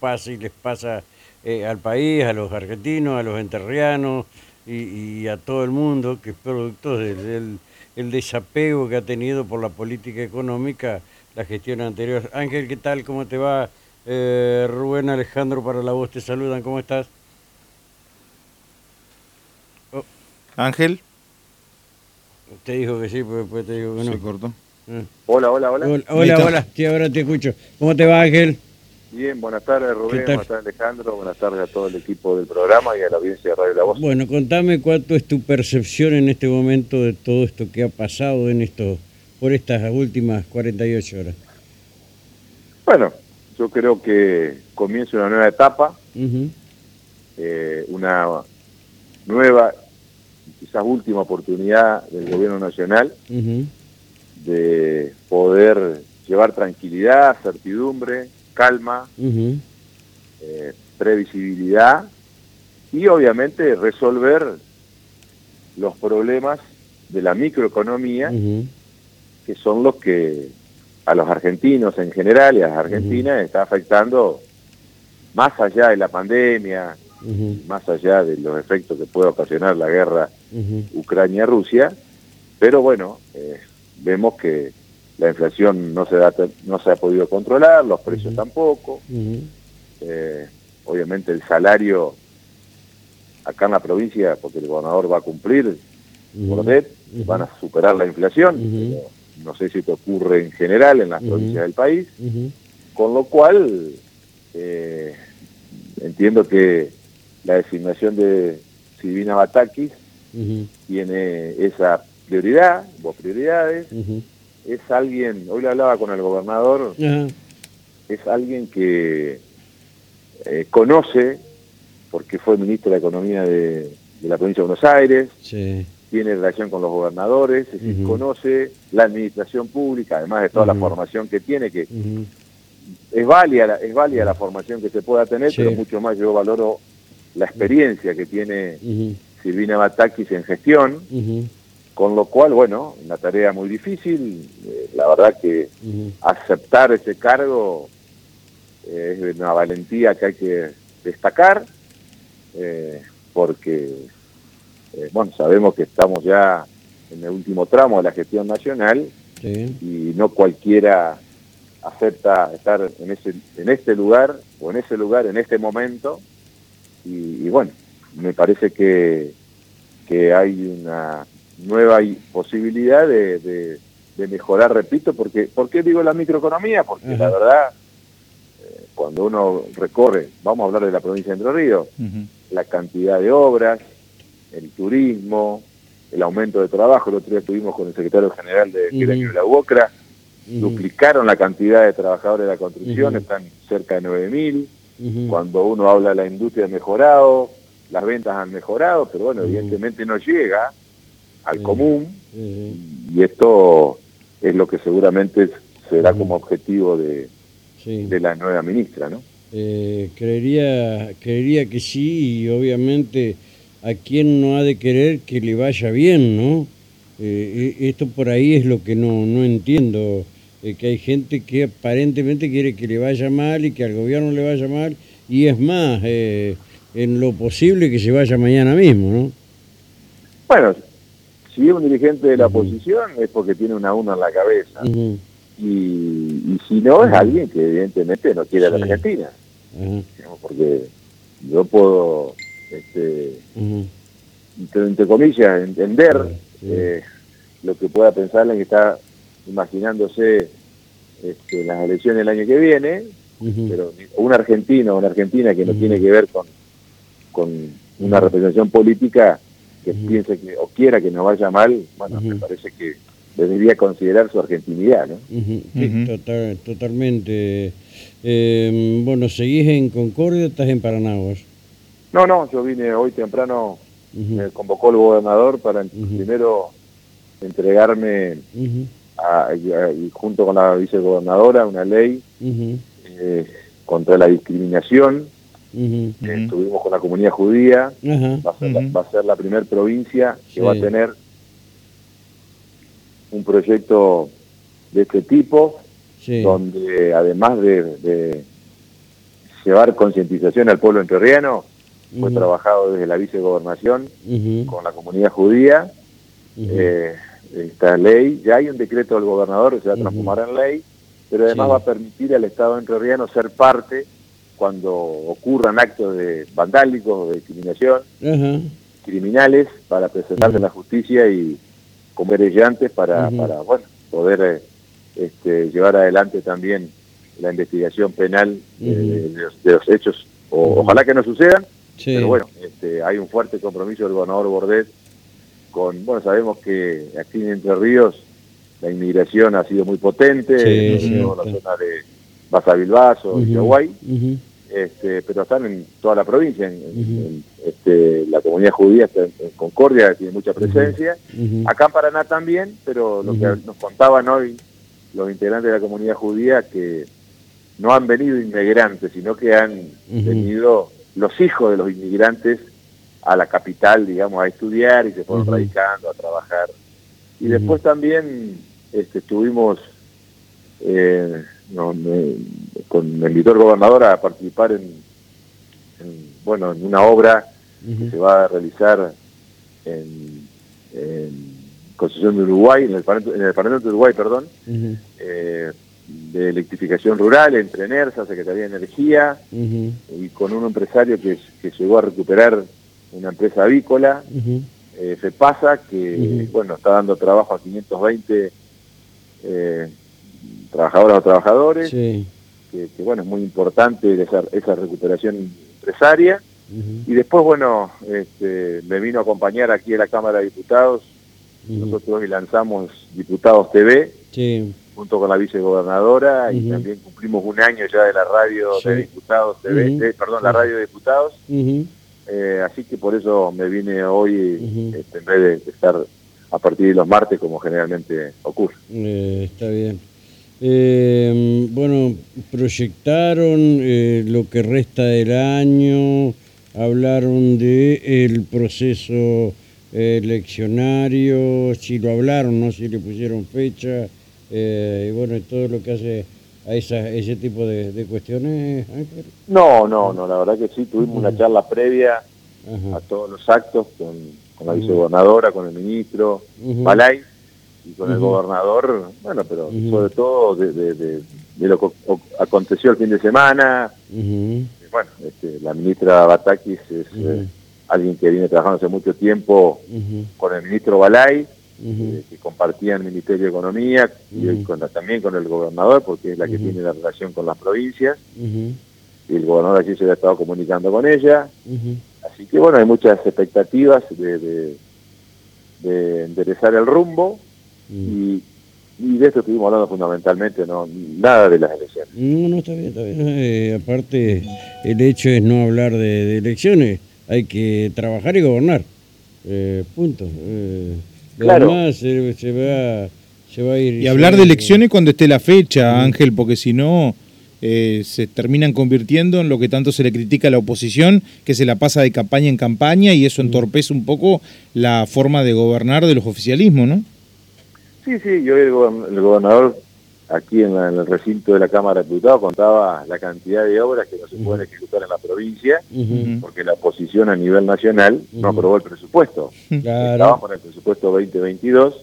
pasa y les pasa eh, al país, a los argentinos, a los enterrianos y, y a todo el mundo, que es producto del, del- el desapego que ha tenido por la política económica la gestión anterior. Ángel, ¿qué tal? ¿Cómo te va? Eh, Rubén Alejandro para la voz te saludan, ¿cómo estás? Ángel, Te dijo que sí, pero después te digo que no. se cortó. Eh. Hola, hola, hola. Hola, hola, hola, sí, ahora te escucho. ¿Cómo te va, Ángel? Bien, buenas tardes ¿Qué Rubén, buenas tardes Alejandro, buenas tardes a todo el equipo del programa y a la audiencia de Radio La Voz. Bueno, contame cuánto es tu percepción en este momento de todo esto que ha pasado en esto, por estas últimas 48 horas. Bueno, yo creo que comienza una nueva etapa, eh, una nueva, quizás última oportunidad del gobierno nacional de poder llevar tranquilidad, certidumbre, calma, eh, previsibilidad y obviamente resolver los problemas de la microeconomía que son los que a los argentinos en general y a las argentinas está afectando más allá de la pandemia, más allá de los efectos que puede ocasionar la guerra Ucrania-Rusia, pero bueno, eh, vemos que la inflación no se, da, no se ha podido controlar, los precios tampoco, eh, obviamente el salario acá en la provincia, porque el gobernador va a cumplir ujú, por ley, ujú. van a superar la inflación, pero no sé si esto ocurre en general en las provincias del país, con lo cual eh, entiendo que la designación de Silvina Batakis tiene esa prioridad, o prioridades. Es alguien, hoy le hablaba con el gobernador, es alguien que eh, conoce, porque fue ministro de Economía de, de la provincia de Buenos Aires, sí, tiene relación con los gobernadores, es decir, conoce la administración pública, además de toda la formación que tiene, que es válida, la- es válida la formación que se pueda tener, Sí. pero mucho más yo valoro la experiencia que tiene Silvina Batakis en gestión, con lo cual, bueno, una tarea muy difícil, eh, la verdad que aceptar ese cargo eh, es una valentía que hay que destacar, eh, porque, bueno, sabemos que estamos ya en el último tramo de la gestión nacional Sí, y no cualquiera acepta estar en ese en este lugar o en ese lugar en este momento. Y, y bueno me parece que, que hay una nueva posibilidad de, de- de mejorar repito porque ¿por qué digo la microeconomía? porque la verdad eh, cuando uno recorre vamos a hablar de la provincia de Entre Ríos la cantidad de obras, el turismo, el aumento de trabajo. El otro día estuvimos con el secretario general de de la UOCRA, duplicaron la cantidad de trabajadores de la construcción, están cerca de 9.000. ujú. Cuando uno habla de la industria ha mejorado, las ventas han mejorado, pero bueno, evidentemente no llega al común y esto es lo que seguramente será como objetivo de, sí. de la nueva ministra, ¿no? Eh, creería, creería que sí, y obviamente a quien no ha de querer que le vaya bien, ¿no? Eh, eh, esto por ahí es lo que no, no entiendo, eh, que hay gente que aparentemente quiere que le vaya mal y que al gobierno le vaya mal, y es más, eh, en lo posible que se vaya mañana mismo, ¿no? Bueno, si es un dirigente de la oposición es porque tiene una una en la cabeza. Y, y si no es alguien que evidentemente no quiere a la. Argentina, porque yo puedo, este, entre, entre comillas, entender eh, lo que pueda pensar alguien que está imaginándose este, las elecciones del año que viene, pero un argentino o una argentina que no tiene que ver con, con una representación política que piense que o quiera que nos vaya mal, bueno, me parece que debería considerar su argentinidad, ¿no? sí, total- totalmente. Eh, bueno, ¿seguís en Concordia o estás en Paranaguas? No, no, yo vine hoy temprano, me convocó el gobernador para primero entregarme a- y, a- y junto con la vicegobernadora una ley eh, contra la discriminación. Estuvimos con la comunidad judía, va a ser, la, va a ser la primera provincia que Sí. va a tener un proyecto de este tipo, sí. donde además de, de llevar concientización al pueblo entrerriano. Fue trabajado desde la vicegobernación con la comunidad judía. Eh, esta ley, ya hay un decreto del gobernador que se va a transformar en ley, pero además va a permitir al Estado entrerriano ser parte cuando ocurran actos de vandálicos, de discriminación, criminales, para presentarse en la justicia y con querellantes para, para bueno, poder eh, este, llevar adelante también la investigación penal de, los, hechos. O, Ojalá que no sucedan, pero bueno, este, hay un fuerte compromiso del gobernador Bordet con, bueno, sabemos que aquí en Entre Ríos la inmigración ha sido muy potente, en la zona de Basavilbaso y Uruguay, este, pero están en toda la provincia, en, este, la comunidad judía está en, Concordia, tiene mucha presencia, acá en Paraná también, pero lo que nos contaban hoy los integrantes de la comunidad judía que no han venido inmigrantes, sino que han venido los hijos de los inmigrantes a la capital, digamos, a estudiar y se fueron radicando, a trabajar. Y después también este, estuvimos, eh, con, me invitó el gobernador a participar en, bueno, en una obra que se va a realizar en, en Constitución de Uruguay, en el, en el Parlamento de Uruguay, perdón, eh, de electrificación rural entre NERSA, Secretaría de Energía, y con un empresario que, que, llegó a recuperar una empresa avícola, eh, FEPASA, que bueno está dando trabajo a 520 eh, trabajadoras o trabajadores, que, bueno es muy importante esa, esa recuperación empresaria. Y después, bueno, este, me vino a acompañar aquí a la Cámara de Diputados. Nosotros hoy lanzamos Diputados TV, junto con la vicegobernadora, y también cumplimos un año ya de la radio de Diputados TV, perdón, la radio de Diputados. Eh, así que por eso me vine hoy este, en vez de estar a partir de los martes como generalmente ocurre. Eh, está bien. Eh, bueno, proyectaron lo que resta del año, hablaron de el proceso eleccionario, si lo hablaron, no si le pusieron fecha, eh, y bueno, todo lo que hace a esa, ese tipo de, cuestiones, No, no, no, la verdad que sí, tuvimos una charla previa a todos los actos con, con la vicegobernadora, con el ministro, Balay, y con el gobernador, bueno, pero sobre todo de, de, de, lo que aconteció el fin de semana. Bueno, este, la ministra Batakis es alguien que viene trabajando hace mucho tiempo con el ministro Balay, eh, que compartía el Ministerio de Economía y también con el gobernador, porque es la que tiene la relación con las provincias. Y el gobernador allí se había estado comunicando con ella. Así que bueno, hay muchas expectativas de, de, enderezar el rumbo y, de esto estuvimos hablando fundamentalmente, no nada de las elecciones. No, no, está bien, está bien. Eh, aparte, el hecho es no hablar de elecciones hay que trabajar y gobernar. Eh, punto. Eh, claro. se, se, va, se, va, a ir. Y hablar de elecciones cuando esté la fecha, Ángel, porque si no. Eh, se terminan convirtiendo en lo que tanto se le critica a la oposición, que se la pasa de campaña en campaña y eso entorpece un poco la forma de gobernar de los oficialismos, ¿no? Sí, sí, yo el, gobernador aquí en, el recinto de la Cámara de Diputados contaba la cantidad de obras que no se pueden ejecutar en la provincia porque la oposición a nivel nacional no aprobó el presupuesto. Estábamos con el presupuesto 2022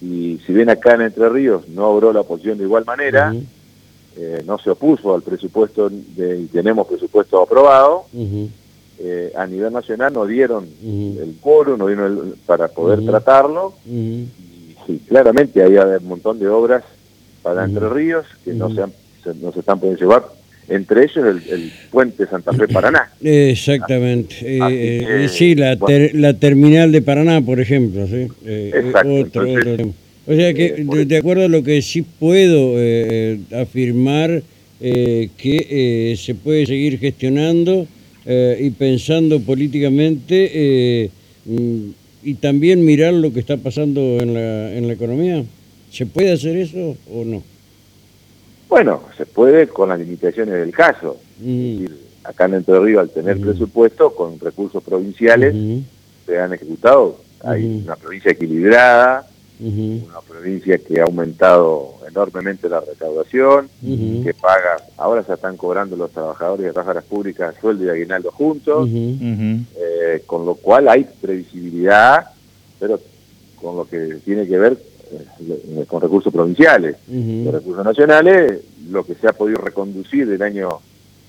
y si bien acá en Entre Ríos no obró la oposición de igual manera, eh, no se opuso al presupuesto de, y tenemos presupuesto aprobado, eh, a nivel nacional no dieron el coro, no dieron para poder tratarlo sí, claramente hay un montón de obras para Entre Ríos, que no, se, no se están pudiendo llevar, entre ellos el, puente Santa Fe Paraná. Exactamente. Eh, eh, sí, la, la terminal de Paraná, por ejemplo. ¿sí? Eh, Exacto. o sea que, de, acuerdo a lo que sí puedo afirmar, que se puede seguir gestionando y pensando políticamente mm, y también mirar lo que está pasando en la, en la economía. ¿Se puede hacer eso o no? Bueno, se puede con las limitaciones del caso. Mm. acá en Entre Ríos, al tener mm. presupuesto, con recursos provinciales, se han ejecutado. Hay una provincia equilibrada, una provincia que ha aumentado enormemente la recaudación, que paga, ahora se están cobrando los trabajadores de trabajadoras públicas sueldo y aguinaldo juntos, Ujú. Eh, con lo cual hay previsibilidad, pero con lo que tiene que ver eh, con recursos provinciales. ujú. Los recursos nacionales, lo que se ha podido reconducir del año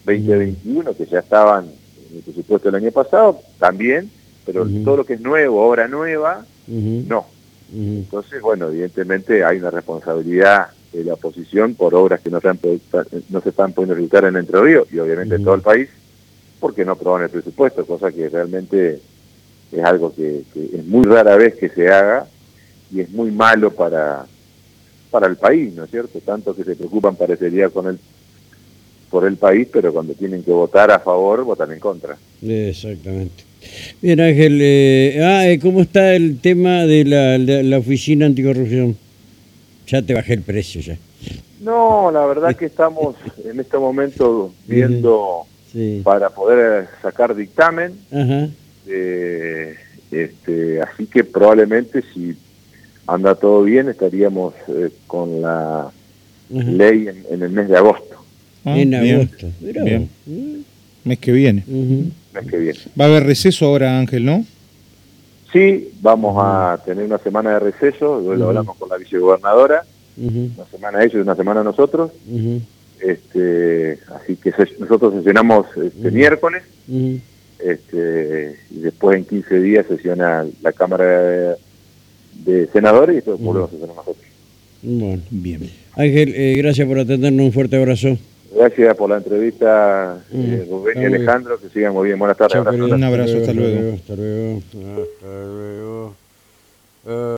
2021, que ya estaban en el presupuesto del año pasado, también, pero todo lo que es nuevo, obra nueva, no. Entonces, bueno, evidentemente hay una responsabilidad de la oposición por obras que no se, han no se están pudiendo ejecutar en Entre Ríos y obviamente en todo el país, porque no aprobaron el presupuesto, cosa que realmente es algo que, que es muy rara vez que se haga y es muy malo para, para el país, ¿no es cierto? Tanto que se preocupan parecería con el por el país, pero cuando tienen que votar a favor, votan en contra. Exactamente. Bien, Ángel, eh, ah, eh, ¿cómo está el tema de la, la, la oficina anticorrupción? Ya te bajé el precio ya. No, la verdad que estamos en este momento viendo Sí. para poder sacar dictamen, eh, este, así que probablemente si anda todo bien estaríamos eh, con la ley en, en el mes de agosto, Ah, en bien, agosto. Bien. Mes que viene. mes que viene. Va a haber receso ahora, Ángel, ¿no? Sí, vamos a tener una semana de receso, luego Ujú. hablamos con la vicegobernadora, una semana ellos y una semana nosotros, este, así que se- nosotros sesionamos este miércoles, ujú. este, y después en 15 días sesiona la Cámara de, de Senadores y después volvemos a sesionar nosotros. Bueno. Bien. Ángel, eh, gracias por atendernos. Un fuerte abrazo. Gracias por la entrevista, eh, Rubén y bien. Alejandro, que sigan muy bien. Buenas tardes. Chao, abrazo. Un abrazo, hasta luego. Hasta luego. Hasta luego. Hasta luego.